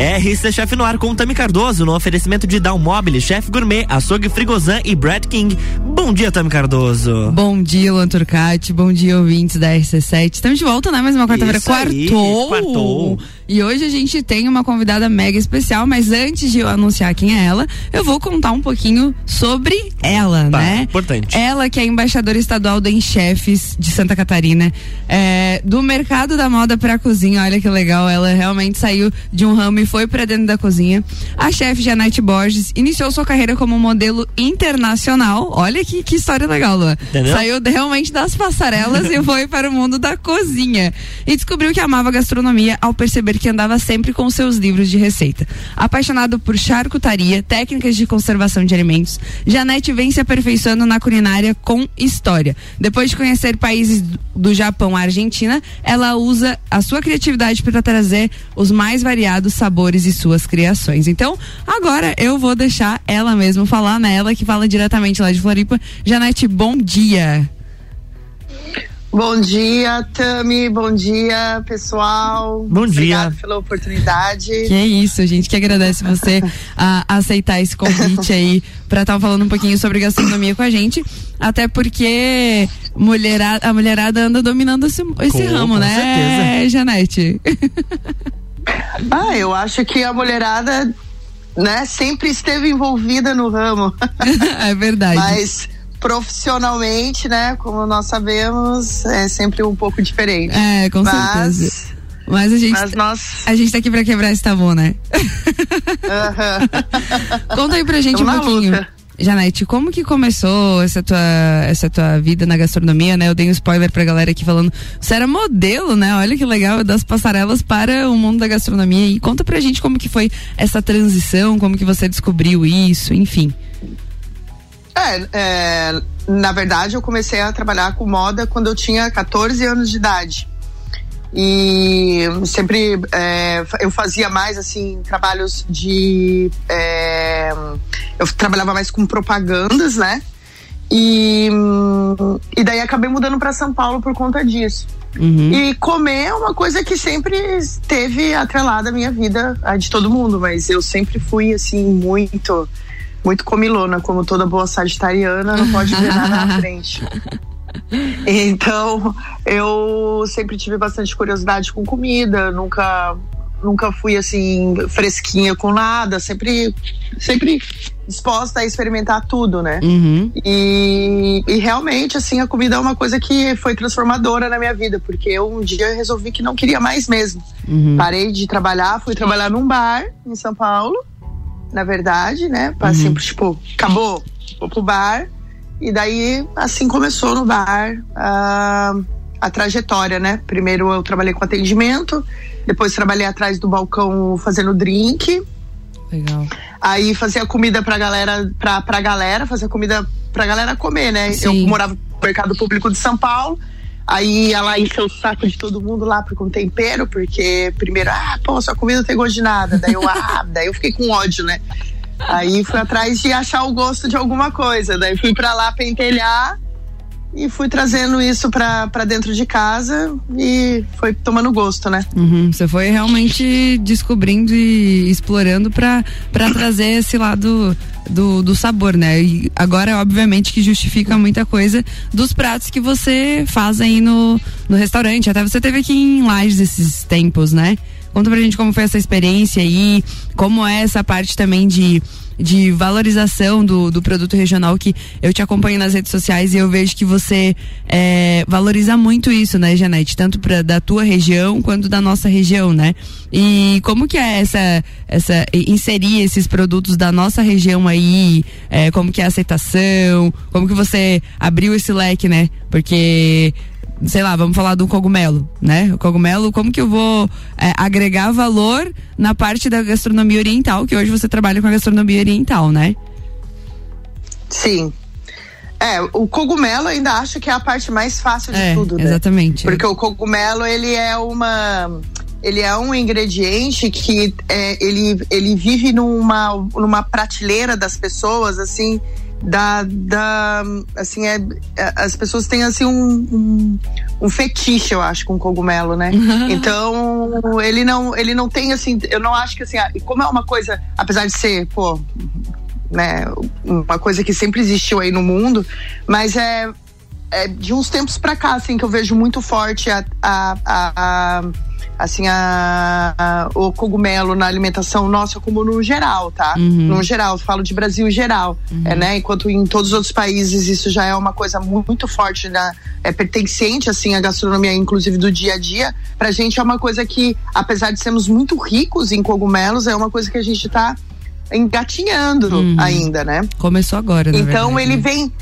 RC Chef no ar com Tami Cardoso, no oferecimento de Dalmobile, Chef Gourmet, Açougue Frigozan e Brad King. Bom dia, Tami Cardoso. Bom dia, Luan Turcati. Bom dia, ouvintes da RC7. Estamos de volta, né? Mais uma quarta-feira. Quartou. Quartou. E hoje a gente tem uma convidada mega especial, mas antes de eu anunciar quem é ela, eu vou contar um pouquinho sobre ela, Pá, né? Importante. Ela que é embaixadora estadual da Enchefes de Santa Catarina, é, do mercado da moda para a cozinha. Olha que legal, ela realmente saiu de um ramo e foi para dentro da cozinha. A chefe Janete Borges iniciou sua carreira como modelo internacional. Olha que, que história legal, Lua. Entendeu? Saiu realmente das passarelas e foi para o mundo da cozinha. E descobriu que amava gastronomia ao perceber que andava sempre com seus livros de receita. Apaixonado por charcutaria, técnicas de conservação de alimentos, Janete vem se aperfeiçoando na culinária com história. Depois de conhecer países do- Japão à Argentina, ela usa a sua criatividade para trazer os mais variados sabores e suas criações. Então, agora eu vou deixar ela mesmo falar, né? Ela que fala diretamente lá de Floripa. Janete, bom dia. Bom dia, Tami. Bom dia, pessoal. Bom dia. Obrigada pela oportunidade. Que é isso, gente que agradece você a aceitar esse convite aí pra estar falando um pouquinho sobre gastronomia com a gente. Até porque mulherada, a mulherada anda dominando esse, esse Com- ramo, com né, certeza. Janete? Ah, eu acho que a mulherada, né, sempre esteve envolvida no ramo. é verdade. Mas profissionalmente, né, como nós sabemos, é sempre um pouco diferente. É, com certeza. mas, Mas a gente, mas nós. a gente tá aqui pra quebrar esse tabu, né? Aham. Conta aí pra gente Tamo um pouquinho. luta. Janete, como que começou essa tua, essa tua vida na gastronomia, né? Eu dei um spoiler pra galera aqui falando, você era modelo, né? Olha que legal, das passarelas para o mundo da gastronomia. E conta pra gente como que foi essa transição, como que você descobriu isso, enfim. É, é, na verdade, eu comecei a trabalhar com moda quando eu tinha 14 anos de idade. E sempre é, eu fazia mais assim trabalhos de é, eu trabalhava mais com propagandas, né? E, e daí acabei mudando para São Paulo por conta disso. Uhum. E comer é uma coisa que sempre esteve atrelada à minha vida, a de todo mundo, mas eu sempre fui assim muito muito comilona, como toda boa sagitariana, não pode ver nada na frente. Então, eu sempre tive bastante curiosidade com comida, nunca nunca fui assim fresquinha com nada, sempre sempre disposta a experimentar tudo, né? Uhum. E, e realmente, assim, a comida é uma coisa que foi transformadora na minha vida, porque eu um dia resolvi que não queria mais mesmo. Uhum. Parei de trabalhar, fui trabalhar num bar em São Paulo, na verdade, né? Passei, Uhum. tipo, acabou, vou pro bar. E daí, assim começou no bar a, a trajetória, né? Primeiro eu trabalhei com atendimento, depois trabalhei atrás do balcão fazendo drink. Legal. Aí fazia comida pra galera, pra, pra galera, fazia comida pra galera comer, né? Sim. Eu morava no mercado público de São Paulo. Aí ela encheu o saco de todo mundo lá com tempero, porque primeiro, ah, pô, sua comida não tem gosto de nada. Daí eu, ah, daí eu fiquei com ódio, né? Aí fui atrás de achar o gosto de alguma coisa. Daí fui pra lá pentelhar e fui trazendo isso pra dentro de casa e foi tomando gosto, né? Uhum, Você foi realmente descobrindo e explorando pra trazer esse lado do, do sabor, né? E agora, obviamente, que justifica muita coisa dos pratos que você faz aí no, no restaurante. Até você teve aqui em Lages esses tempos, né? Conta pra gente como foi essa experiência aí, como é essa parte também de de valorização do, do produto regional que eu te acompanho nas redes sociais e eu vejo que você é, valoriza muito isso, né, Janete? Tanto pra, da tua região quanto da nossa região, né? E como que é essa, essa inserir esses produtos da nossa região aí? É, como que é a aceitação? Como que você abriu esse leque, né? Porque sei lá, vamos falar do cogumelo, né? O cogumelo, como que eu vou é, agregar valor na parte da gastronomia oriental, que hoje você trabalha com a gastronomia oriental, né? Sim. É, o cogumelo ainda acho que é a parte mais fácil de é, tudo, né? Exatamente. Porque o cogumelo, ele é uma. Ele é um ingrediente que é, ele, ele vive numa, numa prateleira das pessoas, assim, da, da assim é, é, as pessoas têm assim um, um, um, fetiche eu acho com cogumelo né? Então ele não ele não tem assim eu não acho que assim como é uma coisa apesar de ser pô né uma coisa que sempre existiu aí no mundo mas é, é de uns tempos para cá assim que eu vejo muito forte a, a, a, a assim, a, a, o cogumelo na alimentação nossa como no geral, tá? Uhum. No geral, falo de Brasil geral, uhum. é, né? Enquanto em todos os outros países isso já é uma coisa muito forte, né? é pertencente, assim, à gastronomia, inclusive do dia a dia, pra gente é uma coisa que, apesar de sermos muito ricos em cogumelos, é uma coisa que a gente tá engatinhando uhum. ainda, né? Começou agora, Então verdade, ele né? vem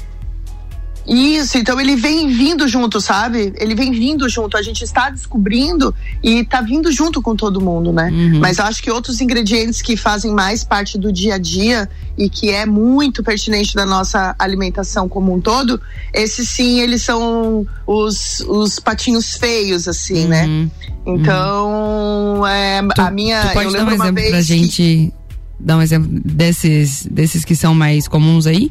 isso, então ele vem vindo junto, sabe? Ele vem vindo junto. A gente está descobrindo e está vindo junto com todo mundo, né? Uhum. Mas acho que outros ingredientes que fazem mais parte do dia a dia e que é muito pertinente da nossa alimentação como um todo, esses sim, eles são os, os patinhos feios, assim, né? uhum. né? Então, é, tu, a minha. Tu pode dar um exemplo pra gente. Que... Dar um exemplo desses, desses que são mais comuns aí?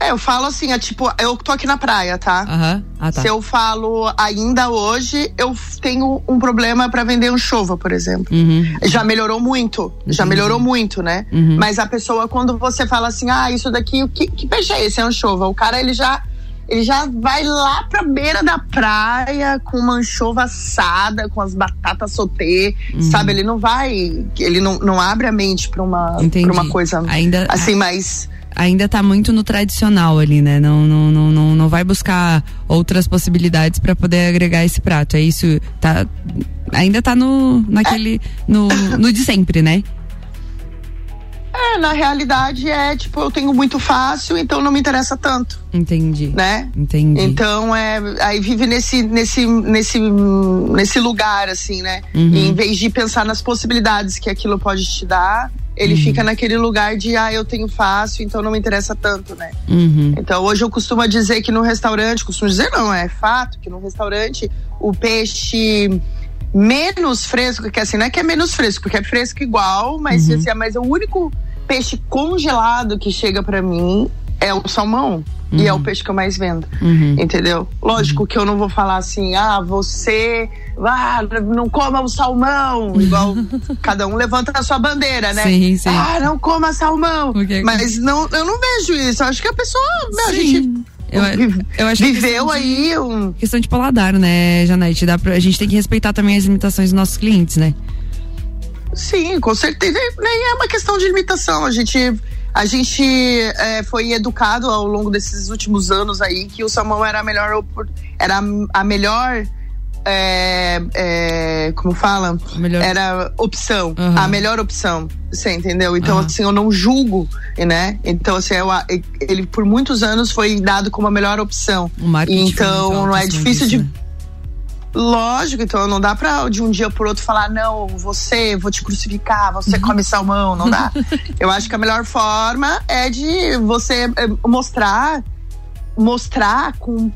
É, eu falo assim, é tipo, eu tô aqui na praia, tá? Uhum. Ah, tá. Se eu falo ainda hoje, eu tenho um problema para vender anchova, por exemplo. Uhum. Já melhorou muito, já melhorou muito, né? Uhum. Mas a pessoa, quando você fala assim, ah, isso daqui, que, que peixe é esse? É anchova. O cara, ele já ele já vai lá pra beira da praia com uma anchova assada, com as batatas sauté, uhum. sabe? Ele não vai, ele não, não abre a mente pra uma, pra uma coisa Ainda, assim mais ainda tá muito no tradicional ali, né? Não, não, não, não, não vai buscar outras possibilidades para poder agregar esse prato. É isso, tá ainda tá no naquele no, no de sempre, né? É, na realidade é tipo, eu tenho muito fácil, então não me interessa tanto. Entendi. Né? Entendi. Então é, aí vive nesse nesse nesse nesse lugar assim, né? Uhum. E em vez de pensar nas possibilidades que aquilo pode te dar, ele uhum. fica naquele lugar de, ah, eu tenho fácil, então não me interessa tanto, né? Uhum. Então hoje eu costumo dizer que no restaurante, costumo dizer não, é fato que no restaurante o peixe menos fresco, que assim, não é que é menos fresco, porque é fresco igual, mas, uhum. assim, mas é o único peixe congelado que chega para mim é o salmão. Uhum. E é o uhum. peixe que eu mais vendo. Uhum. Entendeu? Lógico uhum. que eu não vou falar assim, ah, você ah, não coma o salmão. Igual cada um levanta a sua bandeira, né? Sim, sim. Ah, não coma salmão. Porque... Mas não, eu não vejo isso. Eu acho que a pessoa, meu, a gente. Eu, eu acho viveu que aí de, um. Questão de paladar, né, Janete? Dá pra, a gente tem que respeitar também as limitações dos nossos clientes, né? Sim, com certeza. Nem é uma questão de limitação. A gente a gente é, foi educado ao longo desses últimos anos aí que o salmão era a melhor era a melhor é, é, como fala? Melhor. Era opção, uhum. a melhor opção. Você entendeu? Então, uhum. assim, eu não julgo, né? Então, assim, eu, ele por muitos anos foi dado como a melhor opção. Então, não é difícil disso, de. Né? Lógico, então não dá pra de um dia por outro falar, não, você, vou te crucificar, você uhum. come salmão, não dá. Eu acho que a melhor forma é de você eh, mostrar, mostrar com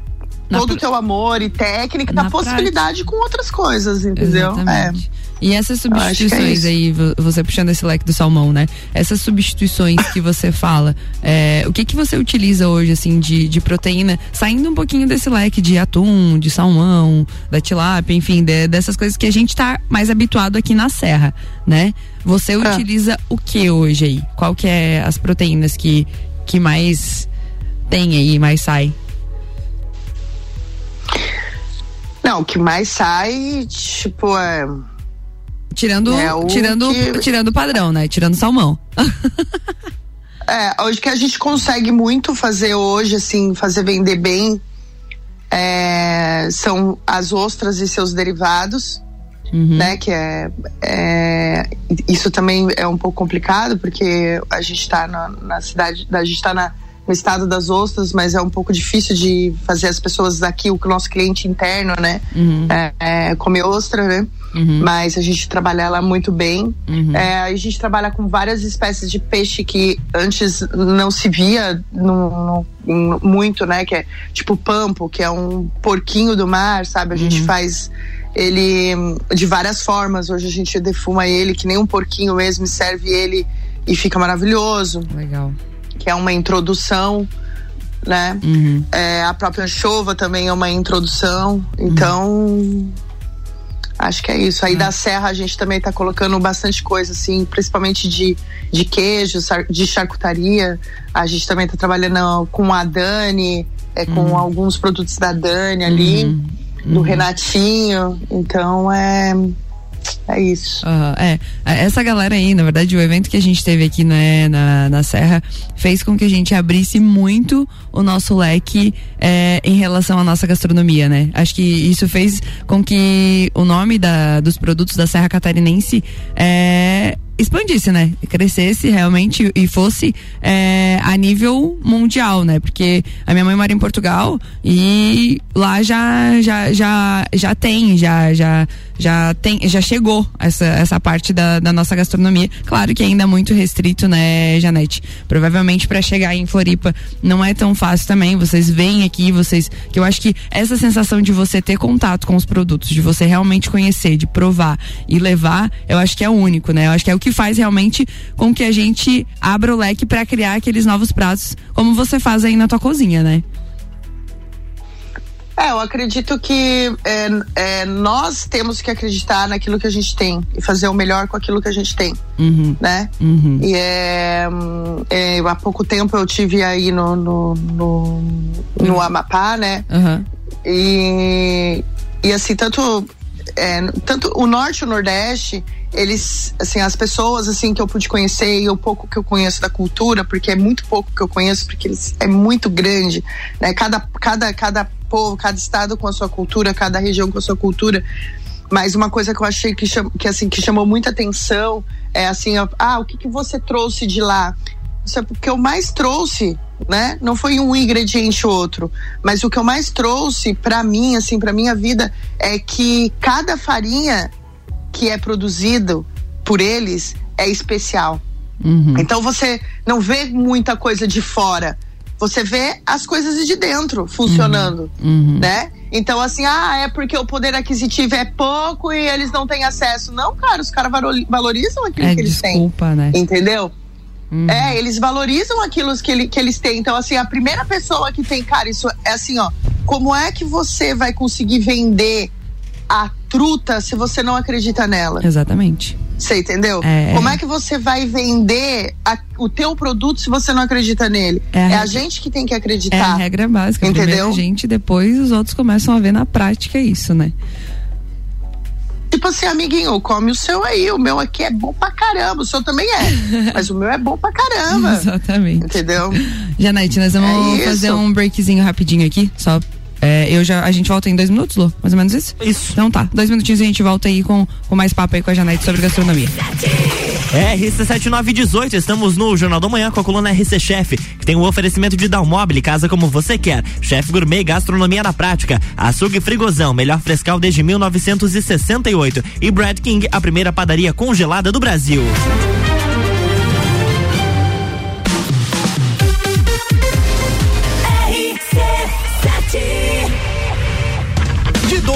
Na todo o teu amor e técnica da possibilidade prática. com outras coisas, entendeu? Exatamente. É. E essas é substituições é aí, você puxando esse leque do salmão, né? Essas substituições que você fala, é, o que que você utiliza hoje, assim, de, de proteína, saindo um pouquinho desse leque de atum, de salmão, da tilápia, enfim, de, dessas coisas que a gente tá mais habituado aqui na serra, né? Você ah. utiliza o que hoje aí? Qual que é as proteínas que, que mais tem aí, mais sai? Não, o que mais sai, tipo, é Tirando, é tirando, que... tirando o padrão, né? Tirando salmão. é, hoje que a gente consegue muito fazer hoje, assim, fazer vender bem, é, são as ostras e seus derivados. Uhum. Né, que é, é, isso também é um pouco complicado porque a gente está na, na, cidade, a gente está no estado das ostras, mas é um pouco difícil de fazer as pessoas daqui, o nosso cliente interno, né, uhum. é, é, comer ostra, né? Uhum. Mas a gente trabalha ela muito bem. Uhum. É, a gente trabalha com várias espécies de peixe que antes não se via no, no, muito, né? Que é tipo pampo, que é um porquinho do mar, sabe? A gente uhum. faz ele de várias formas. Hoje a gente defuma ele que nem um porquinho mesmo serve ele e fica maravilhoso. Legal. Que é uma introdução, né? Uhum. É, a própria anchova também é uma introdução. Então. Uhum. Acho que é isso. Aí uhum. da Serra a gente também tá colocando bastante coisa, assim, principalmente de, de queijo, de charcutaria. A gente também tá trabalhando com a Dani, é, com uhum. alguns produtos da Dani ali, uhum. do Renatinho. Então é é isso. Uhum, é. Essa galera aí, na verdade, o evento que a gente teve aqui né, na, na Serra fez com que a gente abrisse muito o nosso leque é, em relação à nossa gastronomia, né? Acho que isso fez com que o nome da, dos produtos da Serra Catarinense é, expandisse, né? Crescesse realmente e fosse é, a nível mundial, né? Porque a minha mãe mora em Portugal e lá já já já, já tem, já já já tem, já chegou essa, essa parte da, da nossa gastronomia. Claro que ainda é muito restrito, né, Janete? Provavelmente para chegar em Floripa não é tão fácil também. Vocês vêm aqui, vocês, que eu acho que essa sensação de você ter contato com os produtos, de você realmente conhecer, de provar e levar, eu acho que é único, né? Eu acho que é o que faz realmente com que a gente abra o leque para criar aqueles novos pratos, como você faz aí na tua cozinha, né? É, eu acredito que é, é, nós temos que acreditar naquilo que a gente tem e fazer o melhor com aquilo que a gente tem, uhum. né? Uhum. E é, é, há pouco tempo eu tive aí no, no, no, no Amapá, né? Uhum. E, e assim, tanto, é, tanto o norte e o nordeste, eles, assim, as pessoas, assim, que eu pude conhecer e o pouco que eu conheço da cultura, porque é muito pouco que eu conheço, porque eles, é muito grande, né? Cada, cada, cada povo, cada estado com a sua cultura, cada região com a sua cultura. Mas uma coisa que eu achei que, cham, que, assim, que chamou muita atenção é assim, ah, o que, que você trouxe de lá? Isso é porque eu mais trouxe, né? Não foi um ingrediente ou outro, mas o que eu mais trouxe para mim, assim, para minha vida é que cada farinha que é produzido por eles é especial. Uhum. Então você não vê muita coisa de fora você vê as coisas de dentro funcionando, uhum, uhum. né? Então, assim, ah, é porque o poder aquisitivo é pouco e eles não têm acesso. Não, cara, os caras valorizam aquilo é, que eles desculpa, têm. Né? Entendeu? Uhum. É, eles valorizam aquilo que, ele, que eles têm. Então, assim, a primeira pessoa que tem, cara, isso é assim, ó. Como é que você vai conseguir vender a truta se você não acredita nela? Exatamente. Você entendeu? É, Como é que você vai vender a, o teu produto se você não acredita nele? É a, é a gente que tem que acreditar. É a regra básica. Entendeu? A gente, depois os outros começam a ver na prática isso, né? Tipo assim, amiguinho, come o seu aí, o meu aqui é bom pra caramba, o seu também é, mas o meu é bom pra caramba. Exatamente. Entendeu? Janete, nós vamos é fazer um breakzinho rapidinho aqui, só é, eu já, a gente volta em dois minutos, Lu? Mais ou menos isso? Isso. Então tá, dois minutinhos e a gente volta aí com, com mais papo aí com a Janete sobre gastronomia. É, RC7918, estamos no Jornal da Manhã com a coluna RC Chef, que tem o um oferecimento de Dalmobile, casa como você quer. Chef Gourmet, gastronomia na prática. Açougue Frigozão, melhor frescal desde 1968. E Brad King, a primeira padaria congelada do Brasil.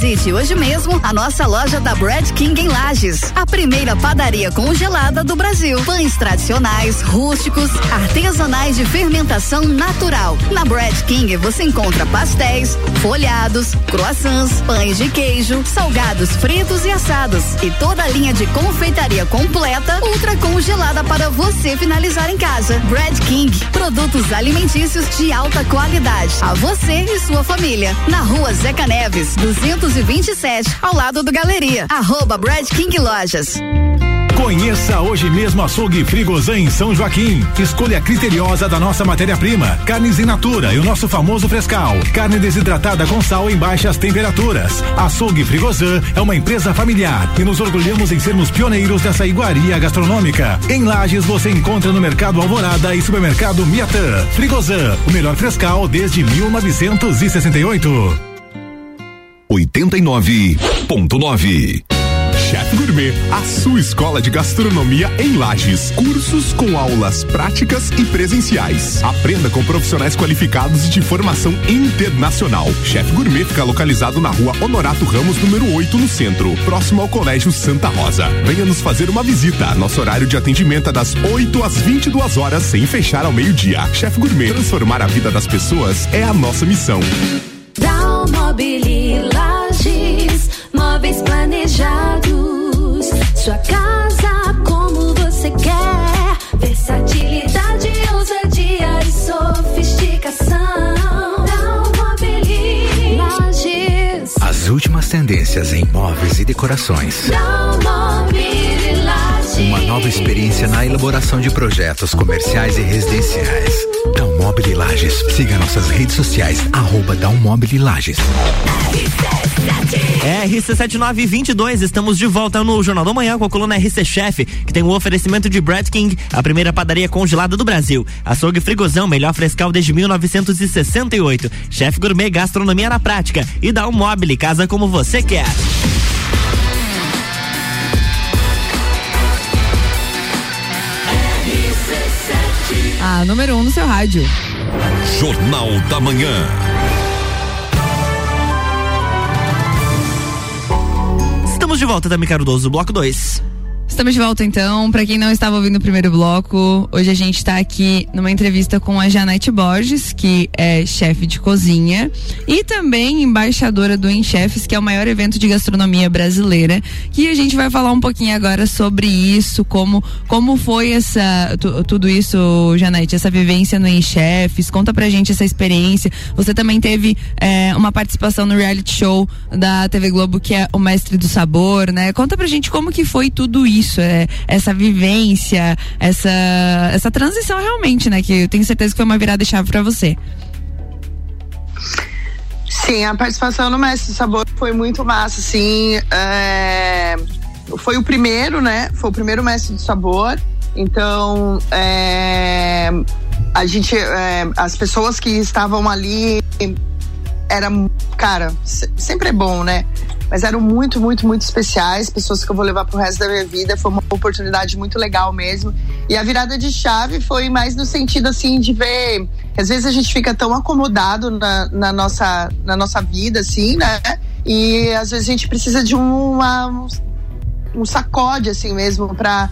Visite hoje mesmo a nossa loja da Bread King em Lages, a primeira padaria congelada do Brasil. Pães tradicionais, rústicos, artesanais de fermentação natural. Na Bread King você encontra pastéis, folhados, croissants, pães de queijo, salgados fritos e assados e toda a linha de confeitaria completa ultra congelada para você finalizar em casa. Bread King, produtos alimentícios de alta qualidade. A você e sua família. Na rua Zeca Neves, 227, ao lado do Galeria. Arroba Bread King Lojas. Conheça hoje mesmo Açougue Frigozan em São Joaquim. Escolha criteriosa da nossa matéria-prima. Carnes in natura e o nosso famoso frescal. Carne desidratada com sal em baixas temperaturas. Açougue Frigozan é uma empresa familiar e nos orgulhamos em sermos pioneiros dessa iguaria gastronômica. Em Lages você encontra no Mercado Alvorada e Supermercado Miatã. Frigozan, o melhor frescal desde 1968. 89.9 Chef Gourmet, a sua escola de gastronomia em Lages. Cursos com aulas práticas e presenciais. Aprenda com profissionais qualificados e de formação internacional. Chef Gourmet fica localizado na rua Honorato Ramos, número 8, no centro, próximo ao Colégio Santa Rosa. Venha nos fazer uma visita. Nosso horário de atendimento é das 8 às 22 horas, sem fechar ao meio-dia. Chef Gourmet, transformar a vida das pessoas é a nossa missão. Dalmobili Lages, móveis planejados. Sua casa como você quer. Versatilidade, ousadia e sofisticação. As últimas tendências em móveis e decorações. Dalmobili Lages. Uma nova experiência na elaboração de projetos comerciais e residenciais. Dalmobile Lages. Siga nossas redes sociais, arroba Dalmobile Lages. RC7922, estamos de volta no Jornal da Manhã com a coluna RC Chef, que tem o um oferecimento de Brad King, a primeira padaria congelada do Brasil. Açougue Frigozão, melhor frescal desde 1968. Chef Gourmet, gastronomia na prática. E dá casa como você quer. A número 1 um no seu rádio. Jornal da Manhã. Estamos de volta, Dami Cardoso, bloco 2. Estamos de volta então. Para quem não estava ouvindo o primeiro bloco, hoje a gente está aqui numa entrevista com a Janete Borges, que é chefe de cozinha e também embaixadora do Enchefes, que é o maior evento de gastronomia brasileira. Que a gente vai falar um pouquinho agora sobre isso, como como foi essa tudo isso, Janete, essa vivência no Enchefes. Conta pra gente essa experiência. Você também teve é, uma participação no reality show da TV Globo, que é o Mestre do Sabor, né? Conta pra gente como que foi tudo isso isso, é, essa vivência, essa, essa transição realmente, né? Que eu tenho certeza que foi uma virada chave para você. Sim, a participação no Mestre do Sabor foi muito massa, assim. É, foi o primeiro, né? Foi o primeiro Mestre do Sabor. Então, é, a gente, é, as pessoas que estavam ali, era, cara, sempre é bom, né? Mas eram muito, muito, muito especiais, pessoas que eu vou levar pro resto da minha vida. Foi uma oportunidade muito legal mesmo. E a virada de chave foi mais no sentido assim de ver. Às vezes a gente fica tão acomodado na, na nossa, na nossa vida, assim, né? E às vezes a gente precisa de uma, um sacode, assim mesmo, para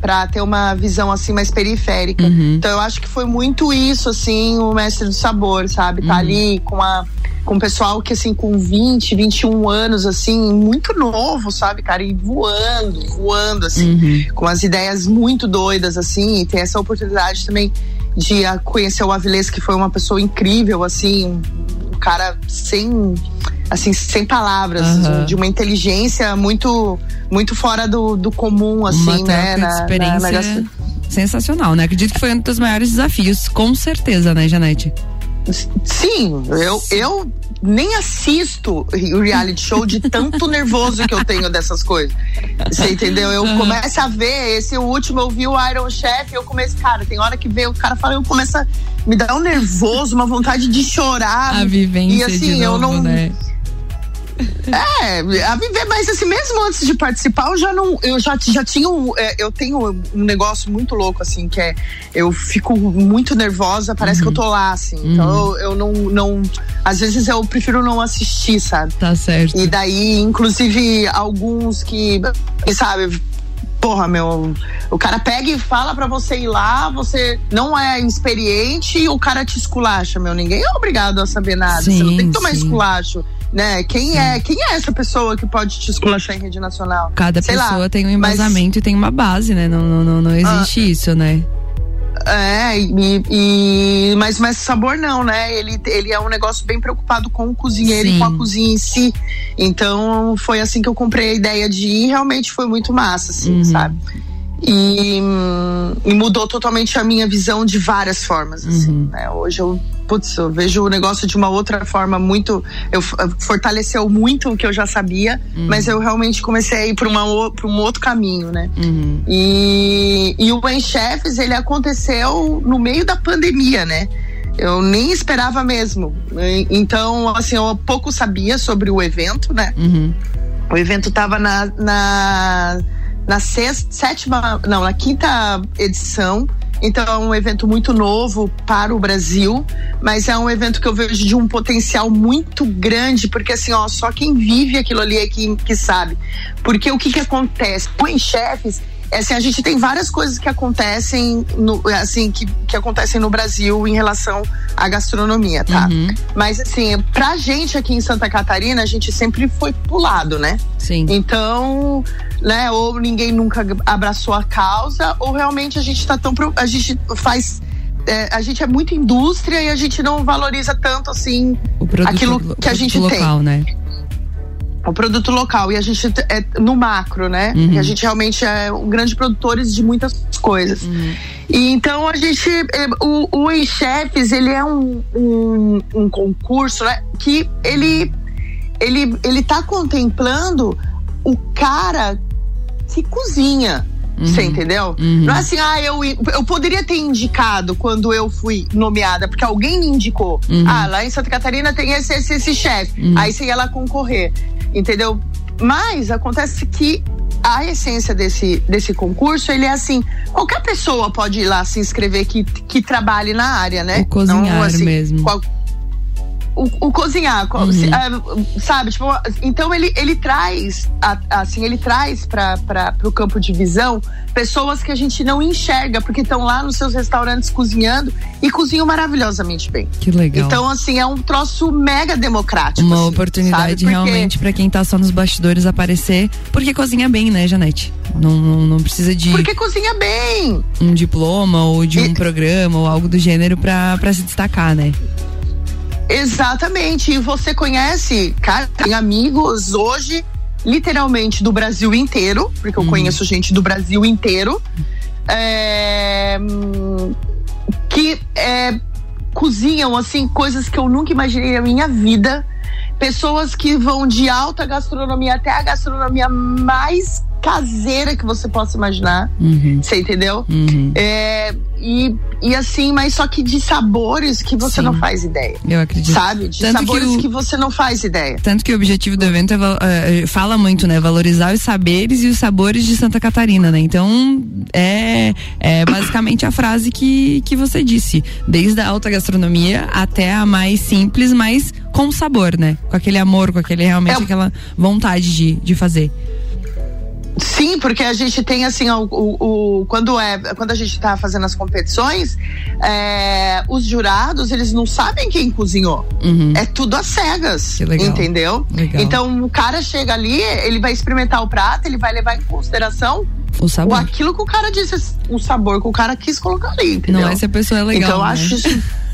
para ter uma visão assim mais periférica. Uhum. Então eu acho que foi muito isso assim, o mestre do sabor, sabe? Tá uhum. ali com a com pessoal que, assim, com 20, 21 anos, assim, muito novo, sabe, cara? E voando, voando, assim, uhum. com as ideias muito doidas, assim, e tem essa oportunidade também de conhecer o Avilés, que foi uma pessoa incrível, assim, um cara sem assim, sem palavras, uhum. de uma inteligência muito muito fora do, do comum, assim, uma né? Na, experiência na, na... sensacional, né? Acredito que foi um dos maiores desafios, com certeza, né, Janete? Sim, eu, eu nem assisto o reality show de tanto nervoso que eu tenho dessas coisas. Você entendeu? Eu começo a ver, esse último eu vi o Iron Chef, eu começo, cara, tem hora que vem o cara fala, eu começo a me dar um nervoso, uma vontade de chorar. A vivência e assim, novo, eu não né? É, a viver, mas assim, mesmo antes de participar, eu já não. Eu já, já tinha um. é, eu tenho um negócio muito louco, assim, que é. Eu fico muito nervosa, parece que eu tô lá, assim. Então eu, eu não, não. Às vezes eu prefiro não assistir, sabe? Tá certo. E daí, inclusive, alguns que, sabe, porra, meu, o cara pega e fala pra você ir lá, você não é experiente e o cara te esculacha, meu. Ninguém é obrigado a saber nada. você não tem que tomar sim. esculacho. Né? Quem é, quem é essa pessoa que pode te esculachar em rede nacional? Cada Sei lá, pessoa tem um mas- embasamento e tem uma base, né? Não, não, não, não existe isso, né? É, e, e- mas, mas sabor não, né? Ele, ele é um negócio bem preocupado com o cozinheiro e Sim. com a cozinha em si. Então foi assim que eu comprei a ideia de ir. Realmente foi muito massa, assim, Uhum. sabe? E, e mudou totalmente a minha visão de várias formas, assim, Uhum. né? Hoje eu, putz, eu vejo o negócio de uma outra forma muito. Eu, fortaleceu muito o que eu já sabia, Uhum. mas eu realmente comecei a ir para um outro caminho, né? Uhum. E, e o Chefes, ele aconteceu no meio da pandemia, né? Eu nem esperava mesmo. Então, assim, eu pouco sabia sobre o evento, né? Uhum. O evento tava na, na, na sexta, sétima, não, na quinta edição. Então é um evento muito novo para o Brasil, mas é um evento que eu vejo de um potencial muito grande, porque assim, ó, só quem vive aquilo ali é que, que sabe. Porque o que que acontece? Em Chefes, é assim, a gente tem várias coisas que acontecem no, assim, que, que acontecem no Brasil em relação à gastronomia, tá? Uhum. Mas assim, pra gente aqui em Santa Catarina, a gente sempre foi pulado, né? Sim. Então, né, ou ninguém nunca abraçou a causa, ou realmente a gente tá tão. A gente faz. é, a gente é muito indústria e a gente não valoriza tanto assim aquilo lo- que a produto gente local, tem. né? O produto local. E a gente é no macro, né? Uhum. E a gente realmente é um grande produtores de muitas coisas. Uhum. E então a gente. é, O, o Em Chefes, ele é um, um, um concurso, né? Que ele, ele, ele tá contemplando o cara que cozinha. Você entendeu? Uhum. Não é assim, ah, eu, eu poderia ter indicado quando eu fui nomeada, porque alguém me indicou. Uhum. Ah, lá em Santa Catarina tem esse, esse, esse chefe. Uhum. Aí você ia lá concorrer. Entendeu? Mas acontece que a essência desse, desse concurso, ele é assim, qualquer pessoa pode ir lá se inscrever que, que trabalhe na área, né? O cozinhar Não, assim, mesmo. qual- o, o cozinhar, Uhum. ah, sabe? Tipo, então ele, ele traz, assim, ele traz para o campo de visão pessoas que a gente não enxerga, porque estão lá nos seus restaurantes cozinhando e cozinham maravilhosamente bem. Que legal. Então, assim, é um troço mega democrático. Uma assim, oportunidade realmente pra quem tá só nos bastidores aparecer, porque cozinha bem, né, Janete? Não, não, não precisa de Porque cozinha bem. um diploma ou de um E- programa ou algo do gênero pra se destacar, né? Exatamente. E você conhece, cara, tem amigos hoje, literalmente, do Brasil inteiro, porque eu conheço gente do Brasil inteiro, é, hum, que é, cozinham, assim, coisas que eu nunca imaginei na minha vida. Pessoas que vão de alta gastronomia até a gastronomia mais caseira que você possa imaginar. Uhum. Você entendeu? Uhum. É, e, e assim, mas só que de sabores que você Sim. não faz ideia. Eu acredito. Sabe? De Tanto que sabores o- que, você não faz ideia. Tanto que o objetivo do evento é, val- é, fala muito, né? Valorizar os saberes e os sabores de Santa Catarina, né? Então, é, é basicamente a frase que, que você disse. Desde a alta gastronomia até a mais simples, mas com sabor, né? Com aquele amor, com aquele realmente É- aquela vontade de, de fazer. Sim, porque a gente tem assim, o, o- o- quando, é, quando a gente tá fazendo as competições, é, os jurados, eles não sabem quem cozinhou. Uhum. É tudo às cegas. Que legal. Entendeu? Legal. Então o cara chega ali, ele vai experimentar o prato, ele vai levar em consideração O sabor. aquilo que o cara disse, o sabor que o cara quis colocar ali, entendeu? Não é se a pessoa é legal. então eu né? acho isso.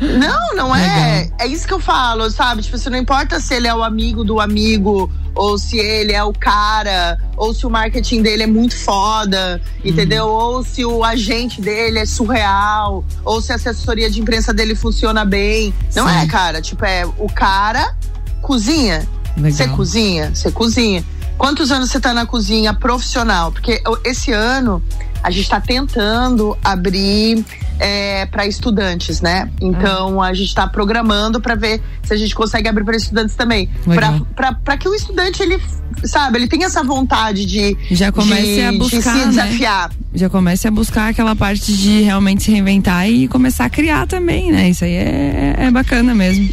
Não, não é. É isso que eu falo, sabe? Tipo, se não importa se ele é o amigo do amigo, ou se ele é o cara, ou se o marketing dele é muito foda, entendeu? Uhum. Ou se o agente dele é surreal, ou se a assessoria de imprensa dele funciona bem. Não Sim. é, cara. Tipo, é o cara cozinha. Legal. Você cozinha, você cozinha. Quantos anos você tá na cozinha profissional? Porque esse ano a gente tá tentando abrir para estudantes, né? Então a gente está programando para ver se a gente consegue abrir para estudantes também, para que o estudante ele sabe, ele tenha essa vontade de Já comece de, a de buscar, se né? desafiar. Já comece a buscar aquela parte de realmente se reinventar e começar a criar também, né? Isso aí é, é bacana mesmo.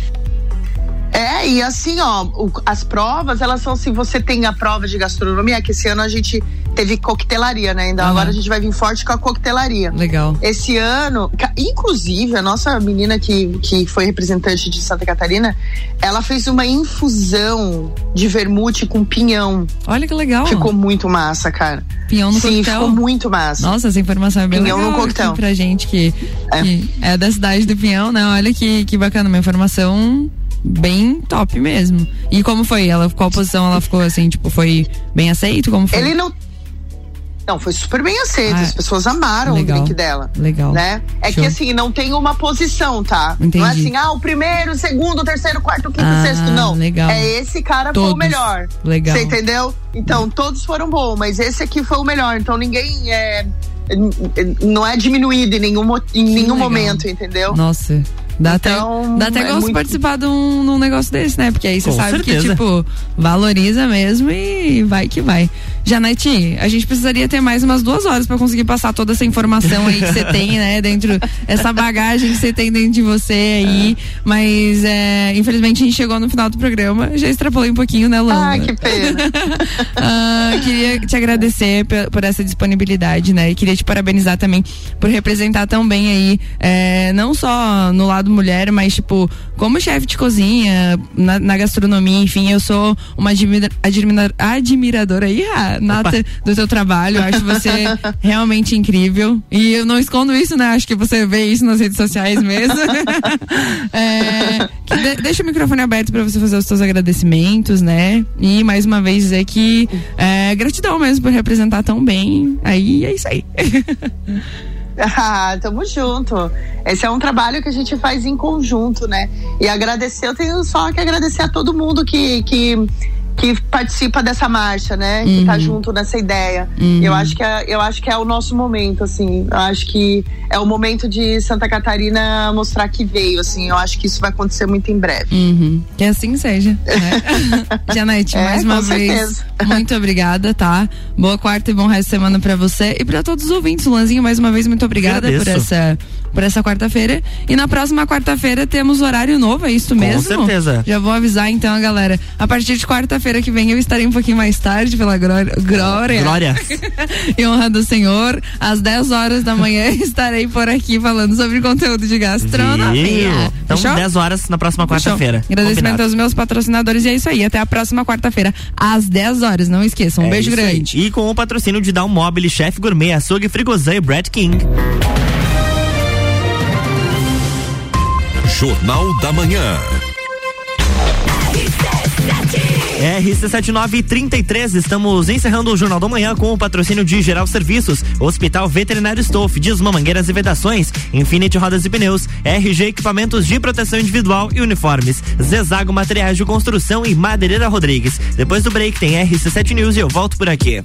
É, e assim, ó, as provas, elas são assim, você tem a prova de gastronomia, que esse ano a gente teve coquetelaria, né? Então Aham. agora a gente vai vir forte com a coquetelaria. Legal. Esse ano, inclusive, a nossa menina que, que foi representante de Santa Catarina, ela fez uma infusão de vermute com pinhão. Olha que legal. Ficou muito massa, cara. Pinhão no Sim, coquetel. ficou muito massa. Nossa, essa informação é bem Pinhão legal no coquetel. pra gente que É. que é. da cidade do Pinhão, né? Olha que, que bacana, uma informação bem top mesmo. E como foi? Ela, qual posição ela ficou assim, tipo, foi bem aceito? Como foi? Ele não. Não, foi super bem aceito. Ah, As pessoas amaram legal. o drink dela. Legal. Né? É Show. que assim, não tem uma posição, tá? Entendi. Não é assim, ah, o primeiro, o segundo, o terceiro, o quarto, o quinto, Ah, o sexto. Não. legal. É esse cara foi o Todos. melhor. Legal. Você entendeu? Então, todos foram bons, mas esse aqui foi o melhor. Então ninguém é. Não é diminuído em nenhum, em nenhum legal. momento, entendeu? Nossa. Dá Então, até, dá até é gosto de muito- participar de um, de um negócio desse, né? Porque aí você sabe que, certeza. tipo, valoriza mesmo e vai que vai. Janete, a gente precisaria ter mais umas duas horas pra conseguir passar toda essa informação aí que você tem, né? Dentro, essa bagagem que você tem dentro de você aí. Mas, é, infelizmente, a gente chegou no final do programa. Já extrapolei um pouquinho, né, Lamba? Ah, que pena. Ah, queria te agradecer por, essa disponibilidade, né? E queria te parabenizar também por representar tão bem aí, é, não só no lado mulher, mas tipo, como chefe de cozinha, na, na gastronomia, enfim, eu sou uma admira, admira- admiradora aí, ah, nata do teu trabalho. Eu acho você realmente incrível. E eu não escondo isso, né? Acho que você vê isso nas redes sociais mesmo. É, de- deixa o microfone aberto para você fazer os seus agradecimentos, né? E mais uma vez dizer que é, gratidão mesmo por representar tão bem. Aí é isso aí. Ah, tamo junto. Esse é um trabalho que a gente faz em conjunto, né? E agradecer, eu tenho só que agradecer a todo mundo que, que, que participa dessa marcha, né? Que tá junto nessa ideia. Uhum. Eu, acho que é, eu acho que é o nosso momento, assim. Eu acho que é o momento de Santa Catarina mostrar que veio, assim. Eu acho que isso vai acontecer muito em breve. Uhum. Que assim seja. Né? Janete, É, mais uma com vez, certeza. muito obrigada, tá? Boa quarta e bom resto de semana pra você e pra todos os ouvintes. Lanzinho, mais uma vez, muito obrigada por essa, por essa quarta-feira. E na próxima quarta-feira temos horário novo, é isso mesmo? certeza. Já vou avisar então a galera. A partir de quarta-feira que vem eu estarei um pouquinho mais tarde pela glória. Glória. Glória. e honra do Senhor. Às 10 horas da manhã estarei por aqui falando sobre conteúdo de gastronomia. Então, Fechou? 10 horas na próxima quarta-feira. Agradecimento Combinado. aos meus patrocinadores e é isso aí. Até a próxima quarta-feira, às 10 horas. Não esqueçam. Um É beijo isso aí. grande. E com o patrocínio de Down Mobile, Chef Gourmet, Açougue Frigozan e Brad King. Jornal da Manhã. RC7933, estamos encerrando o Jornal da Manhã com o patrocínio de Geral Serviços, Hospital Veterinário Stolf, Disma Mangueiras e Vedações, Infinity Rodas e Pneus, RG Equipamentos de Proteção Individual e Uniformes, Zezago Materiais de Construção e Madeireira Rodrigues. Depois do break tem RC7 News e eu volto por aqui.